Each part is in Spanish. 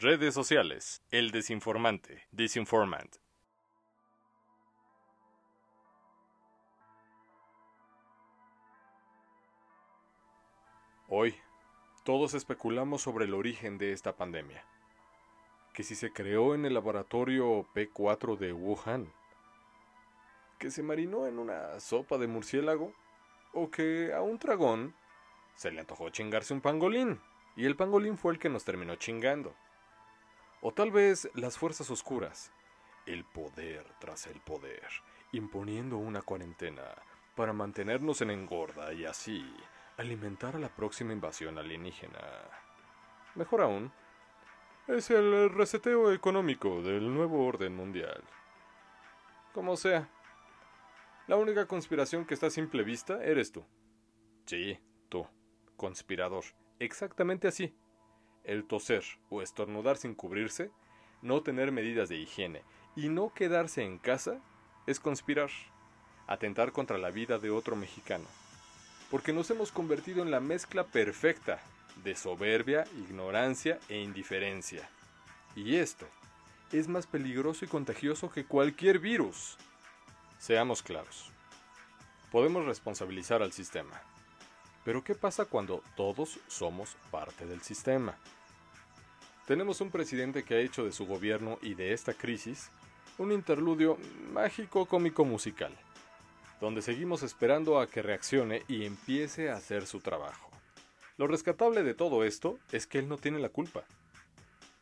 Redes sociales. El desinformante. Disinformant. Hoy, todos especulamos sobre el origen de esta pandemia. Que si se creó en el laboratorio P4 de Wuhan, que se marinó en una sopa de murciélago, o que a un dragón se le antojó chingarse un pangolín, y el pangolín fue el que nos terminó chingando. O tal vez las fuerzas oscuras, el poder tras el poder, imponiendo una cuarentena para mantenernos en engorda y así alimentar a la próxima invasión alienígena. Mejor aún, es el reseteo económico del nuevo orden mundial. Como sea, la única conspiración que está a simple vista eres tú. Sí, tú, conspirador, exactamente así. El toser o estornudar sin cubrirse, no tener medidas de higiene y no quedarse en casa es conspirar, atentar contra la vida de otro mexicano porque nos hemos convertido en la mezcla perfecta de soberbia, ignorancia e indiferencia. Y esto es más peligroso y contagioso que cualquier virus. Seamos claros. Podemos responsabilizar al sistema. Pero ¿qué pasa cuando todos somos parte del sistema? Tenemos un presidente que ha hecho de su gobierno y de esta crisis un interludio mágico cómico musical donde seguimos esperando a que reaccione y empiece a hacer su trabajo. Lo rescatable de todo esto es que él no tiene la culpa,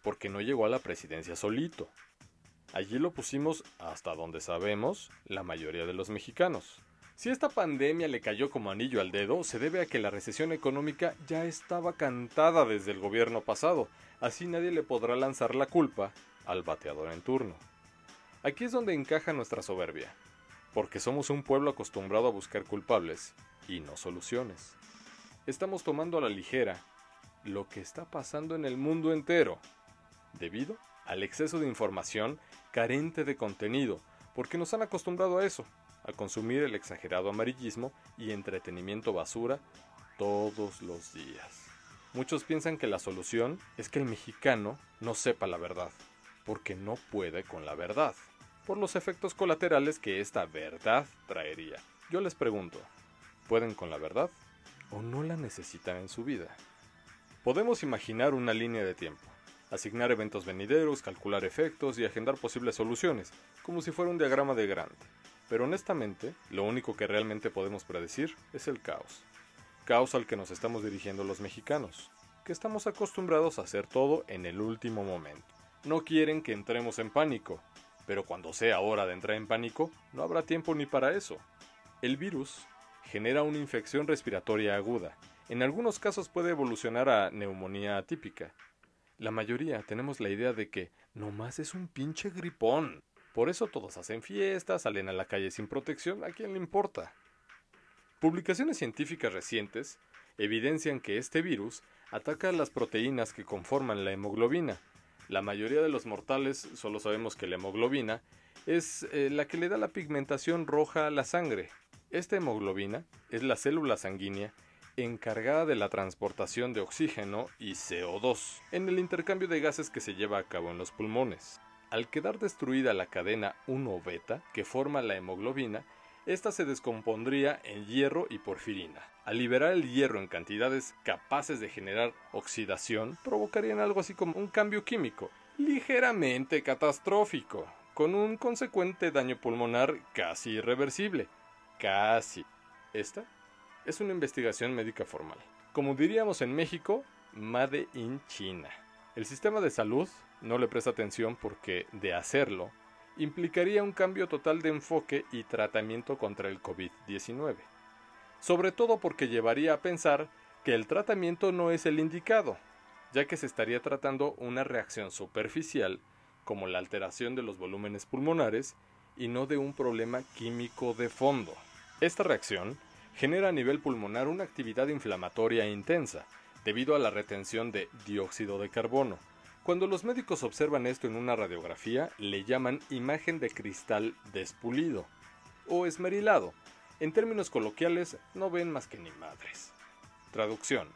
porque no llegó a la presidencia solito. Allí lo pusimos hasta donde sabemos la mayoría de los mexicanos. Si esta pandemia le cayó como anillo al dedo, se debe a que la recesión económica ya estaba cantada desde el gobierno pasado, así nadie le podrá lanzar la culpa al bateador en turno. Aquí es donde encaja nuestra soberbia porque somos un pueblo acostumbrado a buscar culpables y no soluciones. Estamos tomando a la ligera lo que está pasando en el mundo entero, debido al exceso de información carente de contenido, porque nos han acostumbrado a eso, a consumir el exagerado amarillismo y entretenimiento basura todos los días. Muchos piensan que la solución es que el mexicano no sepa la verdad, porque no puede con la verdad por los efectos colaterales que esta verdad traería. Yo les pregunto, ¿pueden con la verdad o no la necesitan en su vida? Podemos imaginar una línea de tiempo, asignar eventos venideros, calcular efectos y agendar posibles soluciones, como si fuera un diagrama de Grant. Pero honestamente, lo único que realmente podemos predecir es el caos. Caos al que nos estamos dirigiendo los mexicanos, que estamos acostumbrados a hacer todo en el último momento. No quieren que entremos en pánico, pero cuando sea hora de entrar en pánico, no habrá tiempo ni para eso. El virus genera una infección respiratoria aguda. En algunos casos puede evolucionar a neumonía atípica. La mayoría tenemos la idea de que nomás es un pinche gripón. Por eso todos hacen fiestas, salen a la calle sin protección, ¿a quién le importa? Publicaciones científicas recientes evidencian que este virus ataca las proteínas que conforman la hemoglobina, la mayoría de los mortales solo sabemos que la hemoglobina es eh, la que le da la pigmentación roja a la sangre. Esta hemoglobina es la célula sanguínea encargada de la transportación de oxígeno y CO2 en el intercambio de gases que se lleva a cabo en los pulmones. Al quedar destruida la cadena 1-beta que forma la hemoglobina, esta se descompondría en hierro y porfirina. Al liberar el hierro en cantidades capaces de generar oxidación, provocarían algo así como un cambio químico, ligeramente catastrófico, con un consecuente daño pulmonar casi irreversible. Casi. Esta es una investigación médica formal. Como diríamos en México, Made in China. El sistema de salud no le presta atención porque, de hacerlo, implicaría un cambio total de enfoque y tratamiento contra el COVID-19, sobre todo porque llevaría a pensar que el tratamiento no es el indicado, ya que se estaría tratando una reacción superficial como la alteración de los volúmenes pulmonares y no de un problema químico de fondo. Esta reacción genera a nivel pulmonar una actividad inflamatoria intensa, debido a la retención de dióxido de carbono, cuando los médicos observan esto en una radiografía, le llaman imagen de cristal despulido o esmerilado. En términos coloquiales, no ven más que ni madres. Traducción.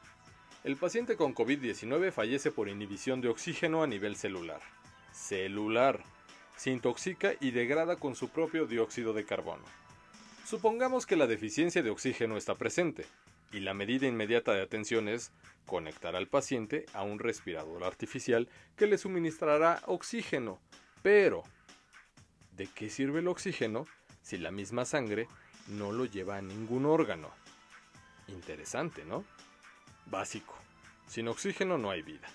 El paciente con COVID-19 fallece por inhibición de oxígeno a nivel celular. Celular. Se intoxica y degrada con su propio dióxido de carbono. Supongamos que la deficiencia de oxígeno está presente, y la medida inmediata de atención es conectar al paciente a un respirador artificial que le suministrará oxígeno. Pero, ¿de qué sirve el oxígeno si la misma sangre no lo lleva a ningún órgano? Interesante, ¿no? Básico. Sin oxígeno no hay vida.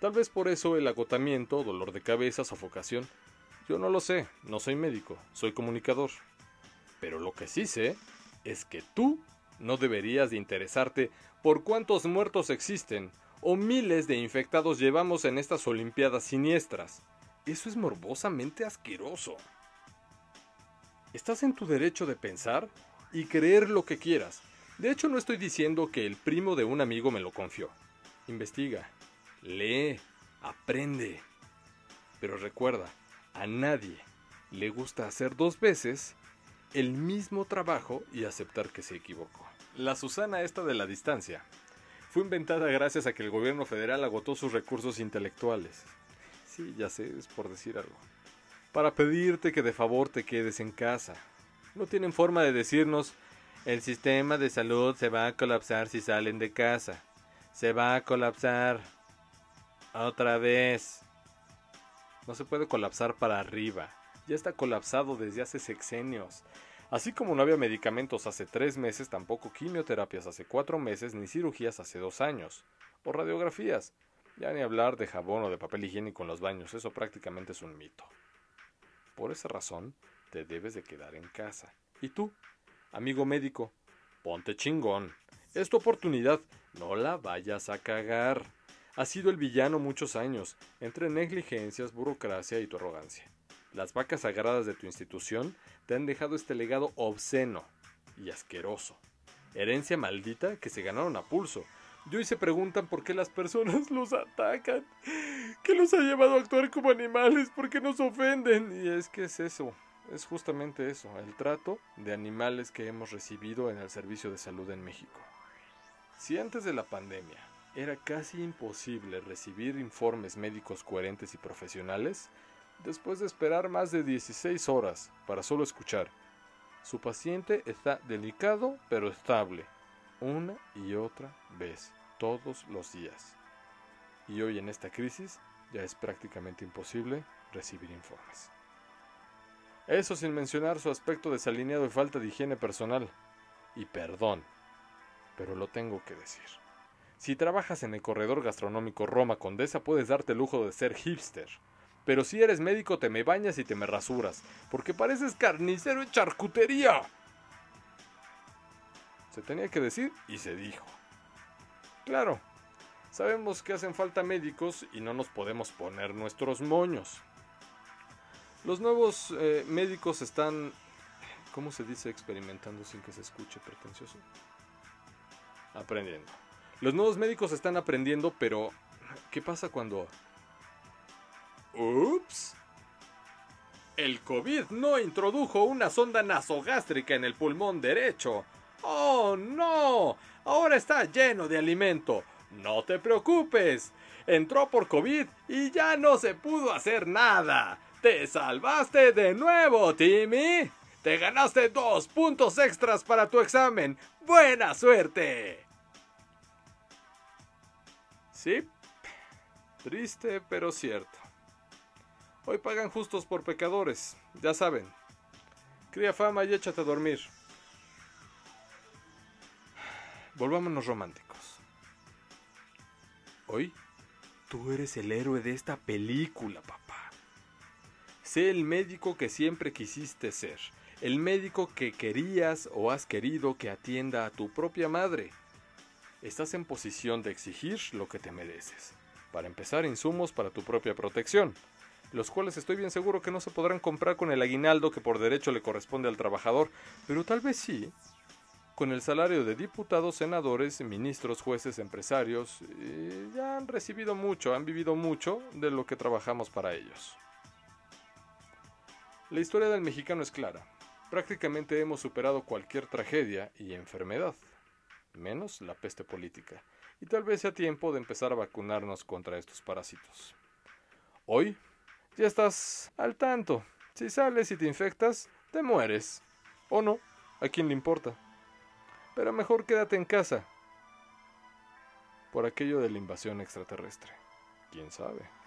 Tal vez por eso el agotamiento, dolor de cabeza, sofocación. Yo no lo sé, no soy médico, soy comunicador. Pero lo que sí sé es que tú no deberías de interesarte por cuántos muertos existen o miles de infectados llevamos en estas Olimpiadas siniestras. Eso es morbosamente asqueroso. Estás en tu derecho de pensar y creer lo que quieras. De hecho, no estoy diciendo que el primo de un amigo me lo confió. Investiga, lee, aprende. Pero recuerda, a nadie le gusta hacer dos veces el mismo trabajo y aceptar que se equivocó. La Susana esta de la distancia fue inventada gracias a que el gobierno federal agotó sus recursos intelectuales. Sí, ya sé, es por decir algo. Para pedirte que de favor te quedes en casa. No tienen forma de decirnos, el sistema de salud se va a colapsar si salen de casa. Se va a colapsar. Otra vez. No se puede colapsar para arriba. Ya está colapsado desde hace sexenios. Así como no había medicamentos hace tres meses, tampoco quimioterapias hace cuatro meses, ni cirugías hace dos años. O radiografías. Ya ni hablar de jabón o de papel higiénico en los baños, eso prácticamente es un mito. Por esa razón, te debes de quedar en casa. ¿Y tú, amigo médico? Ponte chingón. Es tu oportunidad, no la vayas a cagar. Has sido el villano muchos años, entre negligencias, burocracia y tu arrogancia. Las vacas sagradas de tu institución te han dejado este legado obsceno y asqueroso. Herencia maldita que se ganaron a pulso. Y hoy se preguntan por qué las personas los atacan. ¿Qué los ha llevado a actuar como animales? ¿Por qué nos ofenden? Y es que es eso, es justamente eso, el trato de animales que hemos recibido en el servicio de salud en México. Si antes de la pandemia era casi imposible recibir informes médicos coherentes y profesionales, después de esperar más de 16 horas para solo escuchar. Su paciente está delicado pero estable, una y otra vez, todos los días. Y hoy en esta crisis ya es prácticamente imposible recibir informes. Eso sin mencionar su aspecto desalineado y falta de higiene personal. Y perdón, pero lo tengo que decir. Si trabajas en el corredor gastronómico Roma Condesa puedes darte el lujo de ser hipster pero si eres médico te me bañas y te me rasuras, porque pareces carnicero en charcutería. Se tenía que decir y se dijo. Claro, sabemos que hacen falta médicos y no nos podemos poner nuestros moños. Los nuevos eh, médicos están, ¿cómo se dice experimentando sin que se escuche pretencioso? Aprendiendo. Los nuevos médicos están aprendiendo, pero ¿qué pasa cuando Ups. El COVID no introdujo una sonda nasogástrica en el pulmón derecho. ¡Oh, no! Ahora está lleno de alimento. No te preocupes. Entró por COVID y ya no se pudo hacer nada. Te salvaste de nuevo, Timmy. Te ganaste dos puntos extras para tu examen. ¡Buena suerte! Sí. Triste, pero cierto. Hoy pagan justos por pecadores, ya saben. Cría fama y échate a dormir. Volvámonos románticos. Hoy, tú eres el héroe de esta película, papá. Sé el médico que siempre quisiste ser. El médico que querías o has querido que atienda a tu propia madre. Estás en posición de exigir lo que te mereces. Para empezar, insumos para tu propia protección los cuales estoy bien seguro que no se podrán comprar con el aguinaldo que por derecho le corresponde al trabajador, pero tal vez sí con el salario de diputados, senadores, ministros, jueces, empresarios, ya han recibido mucho, han vivido mucho de lo que trabajamos para ellos. La historia del mexicano es clara. Prácticamente hemos superado cualquier tragedia y enfermedad, menos la peste política. y tal vez sea tiempo de empezar a vacunarnos contra estos parásitos. Hoy ya estás al tanto. Si sales y te infectas, te mueres. O no, ¿a quién le importa? Pero mejor quédate en casa. Por aquello de la invasión extraterrestre. ¿Quién sabe?